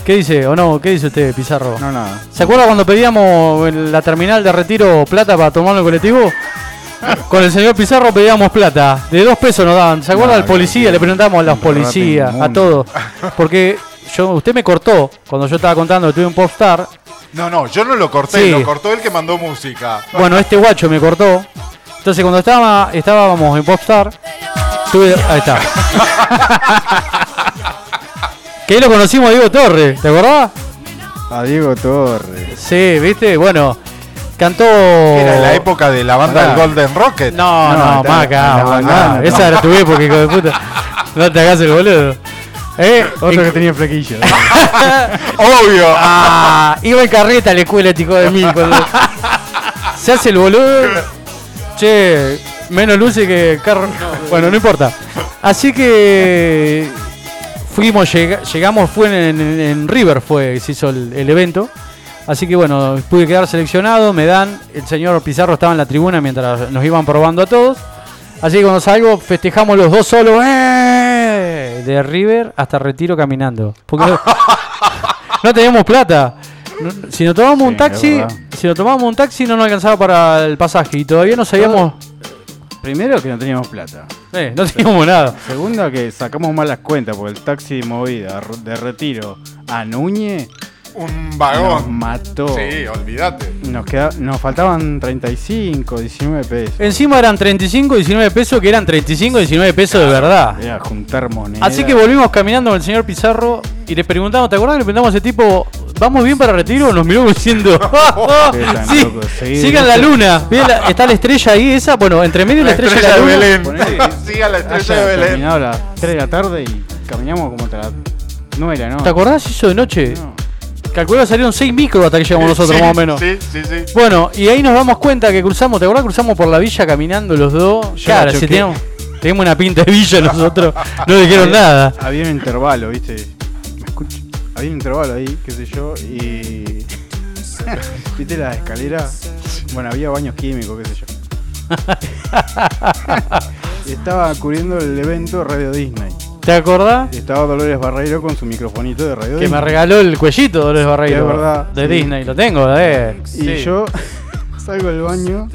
¿Qué dice? ¿O no? ¿Qué dice usted, Pizarro? No, nada. ¿Se acuerda cuando pedíamos en la terminal de retiro plata para tomar el colectivo? Con el señor Pizarro pedíamos plata. De dos pesos nos daban. ¿Se acuerda No, al policía? Le preguntamos a los policías, a todos. Porque yo, usted me cortó cuando yo estaba contando que tuve un popstar. No, no, yo no lo corté, Sí. lo cortó el que mandó música. Bueno, este guacho me cortó. Entonces cuando estaba, estábamos en Popstar, tuve. Ahí está. *laughs* que ahí lo conocimos a Diego Torres, ¿te acordás? A Diego Torres. Sí, ¿viste? Bueno, cantó. Era la época de la banda del Golden Rocket. No, No, no, está- más acá, en la más acá. bandana, Esa no. era tu época, hijo de puta. No te hagas el boludo. ¿Eh? Otro que tenía flequillo. *laughs* Obvio. Ah, iba en carreta a la escuela, hijo de mí. cuando- Se hace el boludo. Che, menos luces que carro. Bueno, no importa. Así que fuimos, llega- llegamos, fue en, en- en River, fue, se hizo el, el evento. Así que bueno, pude quedar seleccionado, me dan, el señor Pizarro estaba en la tribuna mientras nos iban probando a todos. Así que cuando salgo, festejamos los dos solos, ¡eh! de River hasta Retiro caminando. Porque no, *laughs* no teníamos plata. No- Si nos tomamos un Sí, taxi, es verdad. si nos tomamos un taxi no nos alcanzaba para el pasaje y todavía no sabíamos, Primero que no teníamos plata. Eh, no teníamos nada. Segundo que sacamos mal las cuentas porque el taxi de movida de retiro a Núñez Un nos vagón. mató. Sí, olvídate. Nos, queda, nos faltaban 35, 19 pesos. Encima eran 35, 19 pesos, que eran 35, 19 pesos de verdad. Era juntar monedas. Así que volvimos caminando con el señor Pizarro y le preguntamos, ¿te acuerdas que le preguntamos a ese tipo, ¿vamos bien para retiro? Nos miró diciendo, *laughs* tan *laughs* sí, sigan la luna. ¿Bien la- está la estrella ahí esa, bueno, entre medio La la estrella, estrella de la luna. Belén. Ponele- *laughs* Siga la estrella Haya de Belén. terminado a las 3 de la tarde y caminamos como hasta las 9 de la noche. ¿Te acordás eso de noche? No. Calculó que salieron 6 micros hasta que llegamos nosotros, Sí, más o menos. Sí, sí, sí. Bueno, y ahí nos damos cuenta que cruzamos, ¿te acordás? Cruzamos por la villa caminando los dos. Yo claro, la si teníamos, teníamos una pinta de villa nosotros, *laughs* no dijeron nada. Había un intervalo, ¿viste? ¿Me escucho? Había un intervalo ahí, qué sé yo, y. *laughs* ¿Viste la escalera? Bueno, había baños químicos, qué sé yo. y *laughs* estaba cubriendo el evento Radio Disney. ¿Te acordás? Estaba Dolores Barreiro con su microfonito de Radio Que me regaló el cuellito Dolores Barreiro. Es verdad, De sí. Disney, lo tengo, eh. Y yo *laughs* salgo del baño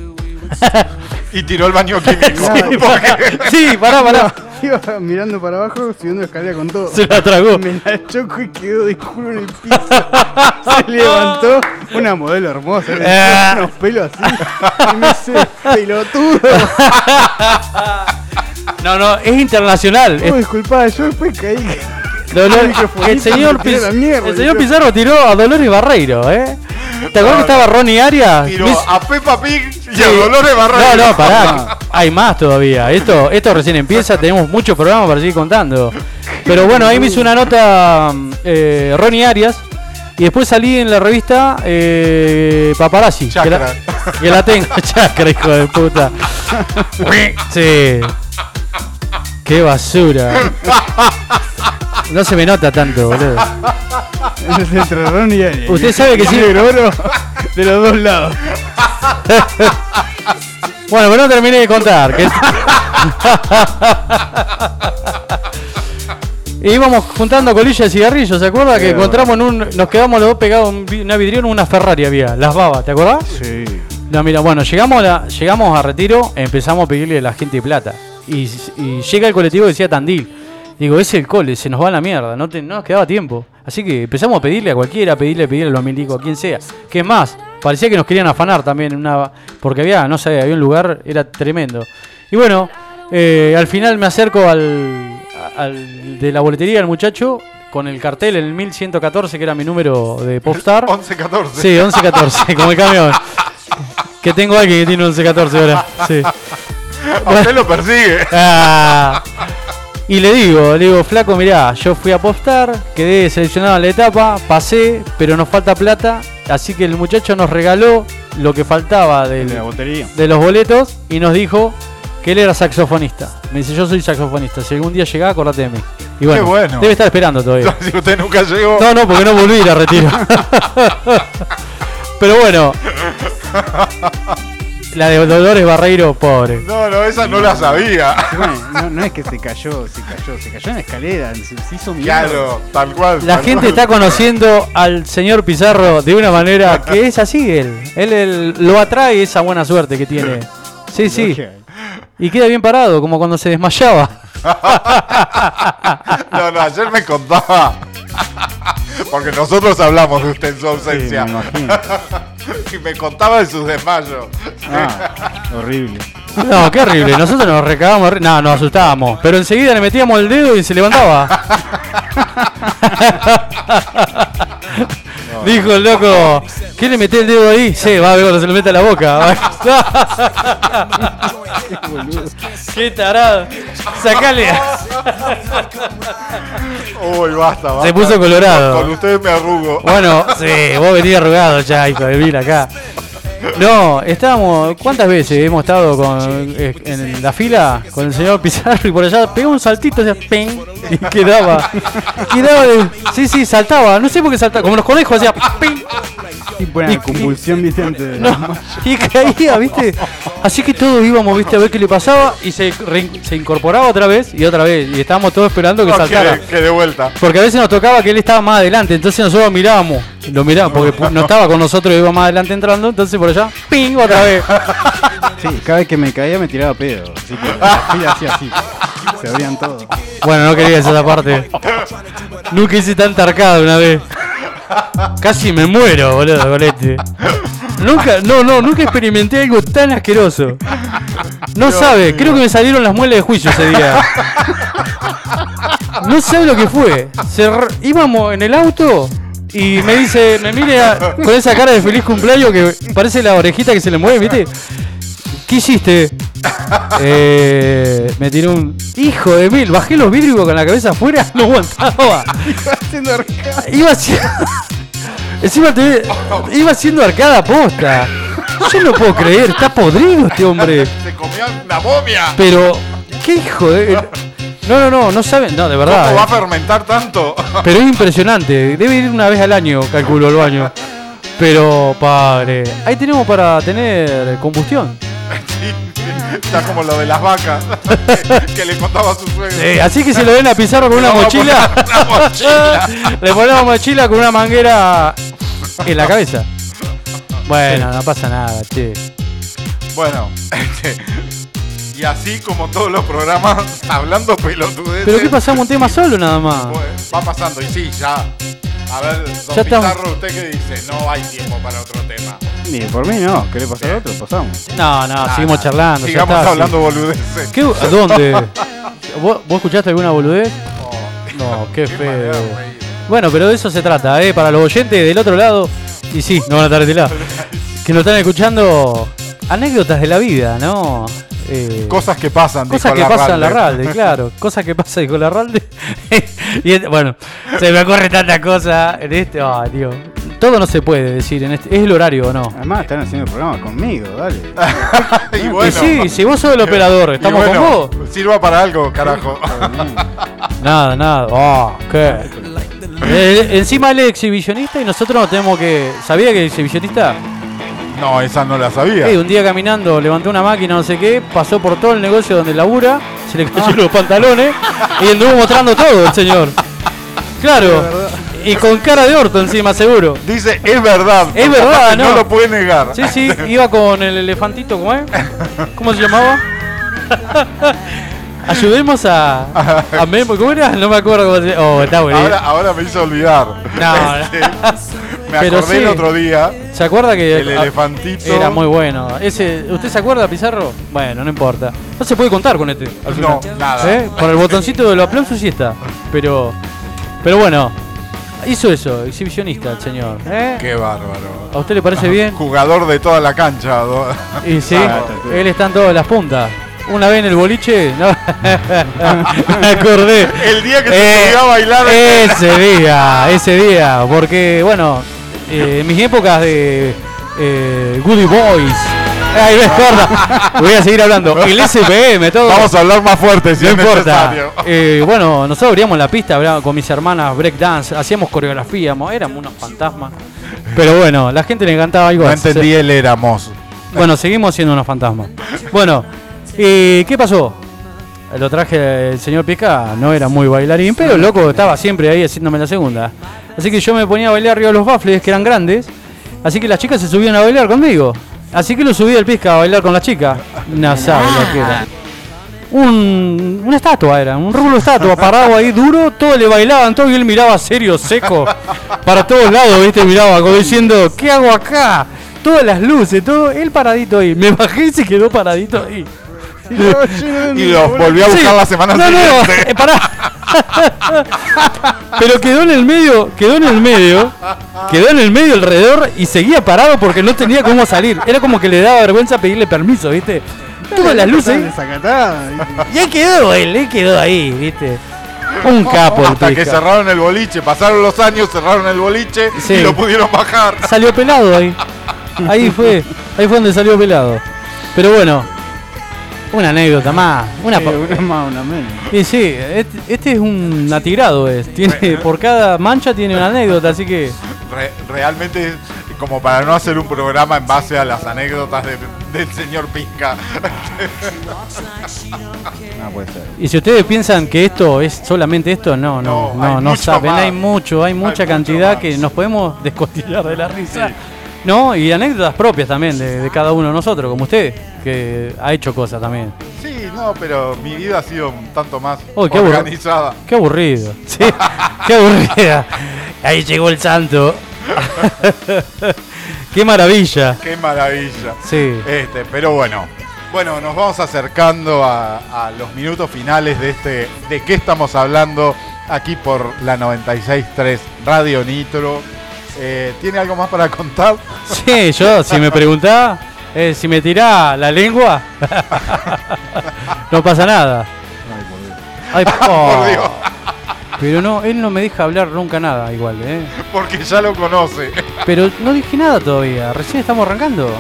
*laughs* Y tiró el baño químico. *laughs* Sí, porque- Sí, pará, pará. Iba mirando para abajo, subiendo la escalera con todo. Se la tragó. Me la choco y quedó de culo en el piso. Se levantó una modelo hermosa, le Ah. unos pelos así. Y me dice, pelotudo. No, no, es internacional. Oh, disculpa, yo después caí. *laughs* Dolor- *laughs* el señor, me tiró Piz- la mierda, el señor yo- Pizarro tiró a Dolores Barreiro, ¿eh? ¿Te acuerdas que estaba Ronnie Arias? Tiró a Peppa Pig y Sí. a Dolores Barreiro. No, no, pará. *laughs* Hay más todavía. Esto, esto recién empieza. Tenemos muchos programas para seguir contando. Pero bueno, ahí me hizo una nota eh, Ronnie Arias. Y después salí en la revista eh, Paparazzi. Que la, que la tengo. Chakra, hijo de puta. Sí. Qué basura. No se me nota tanto, boludo. Entre Ron y. Usted sabe que sí. Oro de los dos lados. Bueno, pero no terminé de contar. que- Y íbamos juntando colillas de cigarrillos, ¿se acuerda? Que encontramos en un. Nos quedamos los dos pegados en una vidriera en una Ferrari había, las babas, ¿te acordás? Sí. No, mira, bueno, llegamos a, la- llegamos a retiro, empezamos a pedirle a la gente plata. Y, y llega el colectivo que decía Tandil. Digo, es el cole, se nos va a la mierda, no, te- no nos quedaba tiempo. Así que empezamos a pedirle a cualquiera, pedirle, pedirle a los milicos, a quien sea. Que es más, parecía que nos querían afanar también, en una, porque había, no sé, había un lugar, era tremendo. Y bueno, eh, al final me acerco al, al de la boletería, al muchacho, con el cartel, el 1114, que era mi número de Popstar. 11-14. Sí, 11-14, como el camión. *laughs* Que tengo alguien que tiene 11-14 ahora. Sí. *laughs* A usted lo persigue. *laughs* Ah. Y le digo, le digo, flaco, mirá, yo fui a apostar, quedé seleccionado en la etapa, pasé, pero nos falta plata, así que el muchacho nos regaló lo que faltaba De del- la botería. de los boletos y nos dijo que él era saxofonista. Me dice, yo soy saxofonista, si algún día llegás, acordate de mí. Y bueno, bueno. debe estar esperando todavía. *laughs* Si usted nunca llegó. No, no, porque no volví a retiro. Pero bueno. La de Dolores Barreiro, pobre. No, no, esa no la sabía. Bueno, no, no es que se cayó, se cayó, se cayó en la escalera, se, se hizo mierda. Claro, tal cual. La tal gente cual. está conociendo al señor Pizarro de una manera que es así él. Él, él lo atrae esa buena suerte que tiene. Sí, sí. Y queda bien parado, como cuando se desmayaba. *laughs* No, no, ayer me contaba. Porque nosotros hablamos de usted en su Sí, ausencia. me imagino. Y me contaba de sus desmayos. Ah, horrible. No, qué horrible. Nosotros nos ri- No, nos asustábamos. Pero enseguida le metíamos el dedo y se levantaba. *laughs* Dijo el loco, ¿qué le mete el dedo ahí? Sí, va a ver cuando se lo mete a la boca. *laughs* Qué tarado. Sacale. Uy, basta, basta. Se puso colorado. Con, ustedes me arrugo. Bueno, sí, vos venís arrugado ya, hijo de mil acá. No, estábamos. ¿Cuántas veces hemos estado con, eh, en la fila con el señor Pizarro y por allá pegó un saltito, hacía ping, y quedaba. Quedaba de. Sí, sí, saltaba. No sé por qué saltaba. Como los conejos, hacía ping. Y buena Y- convulsión, de No, y caía, ¿viste? Así que todos íbamos, ¿viste? A ver qué le pasaba y se, re- se incorporaba otra vez y otra vez. Y estábamos todos esperando que No, saltara. que, que de vuelta. Porque a veces nos tocaba que él estaba más adelante, entonces nosotros mirábamos, lo mirábamos, porque no estaba con nosotros, iba más adelante entrando, entonces por allá, ¡ping! otra vez. Sí, cada vez que me caía me tiraba pedo. Así que la fila hacía así. Se abrían todos. Bueno, no quería esa parte. Nunca hice tanta arcada una vez. Casi me muero, boludo, con este. Nunca, no, no, nunca experimenté algo tan asqueroso. No sabe, creo que me salieron las muelas de juicio ese día. No sabe lo que fue. Se íbamos en el auto y me dice, me mire a- con esa cara de feliz cumpleaños que parece la orejita que se le mueve, ¿viste? ¿Qué hiciste? *laughs* Eh, me tiró un hijo de mil, bajé los vidrios con la cabeza afuera, *laughs* no aguantaba. Haciendo arcada. Iba haciendo. *laughs* Encima te- iba haciendo arcada posta. Yo no puedo creer, está podrido este hombre. Se comió una momia. Pero, ¿qué hijo de.? No, no, no, no saben. No, de verdad. ¿Cómo va a eh. fermentar tanto? Pero es impresionante. Debe ir una vez al año, calculo, al baño. Pero, padre. Ahí tenemos para tener combustión. Está como lo de las vacas *laughs* que le contaba a su suegro. Sí, así que se lo ven a Pizarro con una mochila. poner una *laughs* mochila. Le ponemos mochila con una manguera en la cabeza. Bueno, no pasa nada, che. Bueno, *laughs* este, y así como todos los programas, hablando pelotudeces. Pero ¿qué pasamos un tema solo nada más? Bueno, Va pasando, y sí, ya. A ver, don Ya estamos. Pizarro, ¿usted qué dice? No hay tiempo para otro tema. Ni por mí no, ¿querés pasar otro? Pasamos. No, no, Nada, seguimos charlando. ya Sigamos está, hablando sí. boludeces. ¿Qué, ¿Dónde? *laughs* ¿Vos, vos escuchaste alguna boludez? Oh, No, qué de feo. Bueno, pero de eso se trata, ¿eh? Para los oyentes del otro lado, y sí, no van a estar de este lado, que nos están escuchando anécdotas de la vida, ¿no? Eh, Cosas que pasan, cosas dijo que pasan en la. RALDE, claro. *laughs* Cosas que pasan con la RALDE. *laughs* y bueno, se me ocurre tanta cosa en este. Dios. Todo no se puede decir en este. ¿Es el horario o no? Además están haciendo el programa conmigo, dale. *laughs* y bueno, y sí, si vos sos el operador, ¿estamos bueno, con vos? Sirva para algo, carajo. Nada, nada. Oh, qué. Eh, encima él es exhibicionista y nosotros nos tenemos que. ¿Sabía que es exhibicionista? No, esa no la sabía. Eh, un día caminando levantó una máquina, no sé qué, pasó por todo el negocio donde labura, se le cayeron los pantalones y anduvo mostrando todo el señor. Claro. Y con cara de orto encima, seguro. Dice, es verdad. Es verdad, no ¿no? lo puede negar. Sí, sí, iba con el elefantito, ¿cómo es? ¿Cómo se llamaba? *laughs* Ayudemos a, a Memo, ¿cómo era? No me acuerdo cómo se Oh, está bueno. Ahora, ahora me hizo olvidar. No, *laughs* Este, me Pero acordé el sí. otro día. ¿Se acuerda que El elefantito. Era muy bueno. Ese, ¿Usted se acuerda, Pizarro? Bueno, no importa. No se puede contar con este. al final. No, nada. ¿Eh? Por el botoncito del aplauso sí está. Pero, pero bueno, hizo eso, exhibicionista el señor. ¿eh? Qué bárbaro. ¿A usted le parece *laughs* bien? Jugador de toda la cancha. Y sí, Ah, él está en todas las puntas. Una vez en el boliche, no, *laughs* me acordé. El día que Eh, se subió a bailar. Ese día, ese día, porque bueno, eh, en mis épocas de eh, Goody Boys, me acuerdo, voy a seguir hablando, el SPM, todo. Vamos a hablar más fuerte si no es importa. Eh, bueno, nosotros abríamos la pista con mis hermanas breakdance, hacíamos coreografía, mo- éramos unos fantasmas. Pero bueno, la gente le encantaba algo No así. entendí el éramos. Bueno, seguimos siendo unos fantasmas. Bueno, eh, ¿qué pasó? Lo traje el señor Pica, no era muy bailarín, pero el loco estaba siempre ahí haciéndome la segunda. Así que yo me ponía a bailar arriba de los baffles, que eran grandes. Así que las chicas se subían a bailar conmigo. Así que lo subí al Pica a bailar con la chica. No sabe lo que era. Un, una estatua era, un rulo de estatua parado ahí duro, todos le bailaban, todo y él miraba serio, seco, para todos lados, viste, miraba como diciendo, ¿qué hago acá? Todas las luces, todo, él paradito ahí. Me bajé y se quedó paradito ahí. Y los volví a buscar Sí. la semana no, siguiente. No, eh, pará. Pero quedó en el medio, quedó en el medio, quedó en el medio alrededor y seguía parado porque no tenía cómo salir. Era como que le daba vergüenza pedirle permiso, ¿viste? Todas las luces. Y ahí quedó él, él quedó ahí, ¿viste? Un capo el Hasta que Pica. cerraron el boliche. Pasaron los años, cerraron el boliche Sí. y lo pudieron bajar. Salió pelado ahí. Ahí fue, ahí fue donde salió pelado. Pero bueno, una anécdota más. Una po- una más, una menos. Y sí, este, este es un atigrado, es. Tiene, por cada mancha tiene una anécdota, así que. Re- realmente, como para no hacer un programa en base a las anécdotas de- del señor Pisca. No *laughs* puede ser. Y si ustedes piensan que esto es solamente esto, no, no, No, no, hay no mucho saben. más. Hay mucho, hay mucha mucho cantidad más. que nos podemos descostillar de la risa. No, y anécdotas propias también de, de cada uno de nosotros, como usted, que ha hecho cosas también. Sí, no, pero mi vida ha sido un tanto más Oh, qué aburrido. organizada. Qué aburrido. Sí, *laughs* qué aburrida. Ahí llegó el santo. *laughs* qué maravilla. Qué maravilla. Sí. Este, pero bueno. Bueno, nos vamos acercando a, a los minutos finales de este. ¿De qué estamos hablando? Aquí por la 96.3 Radio Nitro. Eh, ¿Tiene algo más para contar? Sí, yo, si me preguntás, eh, si me tirá la lengua, *laughs* no pasa nada. Ay, *laughs* Por Dios. Pero no, él no me deja hablar nunca nada igual, ¿eh? Porque ya lo conoce. Pero no dije nada todavía, recién estamos arrancando.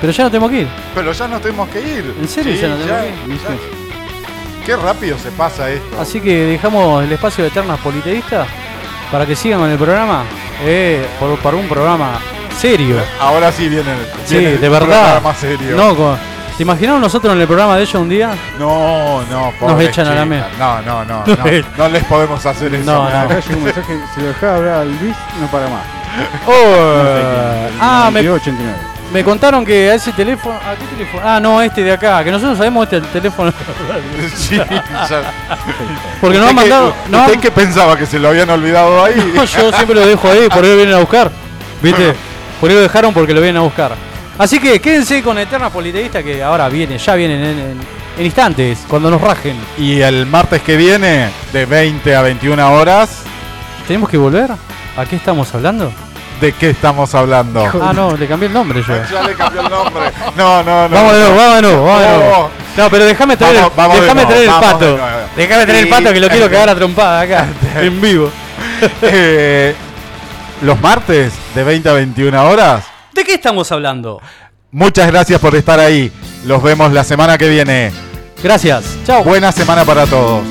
Pero ya no tengo que ir. Pero ya nos tenemos que ir. ¿En serio Sí, ya no tenemos ya, que ir? ya. Qué rápido se pasa esto. Así que dejamos el espacio de Eternas Politeístas para que sigan con el programa. Eh, por, para un programa serio. Ahora sí viene, Sí, viene de un verdad. programa serio. No, con- ¿Te imaginamos nosotros en el programa de ellos un día? no, no, pobres echan a la mesa. No, no, no, Nos *laughs* no, no les podemos hacer eso. No, no. Acá llegó un mensaje, si lo dejaba hablar al Luis, no para más. Oh, ah, me, 22, 89. Me contaron que a ese teléfono. ¿A qué teléfono? Ah, no, este de acá. Que nosotros sabemos este el teléfono. *laughs* Sí, ya. Porque nos han ¿Usted qué- mandado. ¿Usted han- qué pensaba? ¿Que se lo habían olvidado ahí? *laughs* No, yo siempre lo dejo ahí, por ahí lo vienen a buscar. ¿Viste? Por ahí lo dejaron porque lo vienen a buscar. Así que quédense con Eterna Politeísta que ahora viene, ya vienen en, en- en instantes, cuando nos rajen. Y el martes que viene, de 20 a 21 horas, ¿Tenemos que volver? ¿A qué estamos hablando? ¿De qué estamos hablando? Ah, no, le cambié el nombre yo. Ya le cambió el nombre. No, no, no. Vamos de nuevo, vamos de nuevo, vamos de nuevo. No. Pero déjame traer, Vamos- vamos déjame nuevo, traer el pato. Déjame traer el pato que lo quiero cagar a trompada acá, *laughs* en vivo. Eh, los martes, de 20 a 21 horas. ¿De qué estamos hablando? Muchas gracias por estar ahí. Los vemos la semana que viene. Gracias. Chao. Buena semana para todos.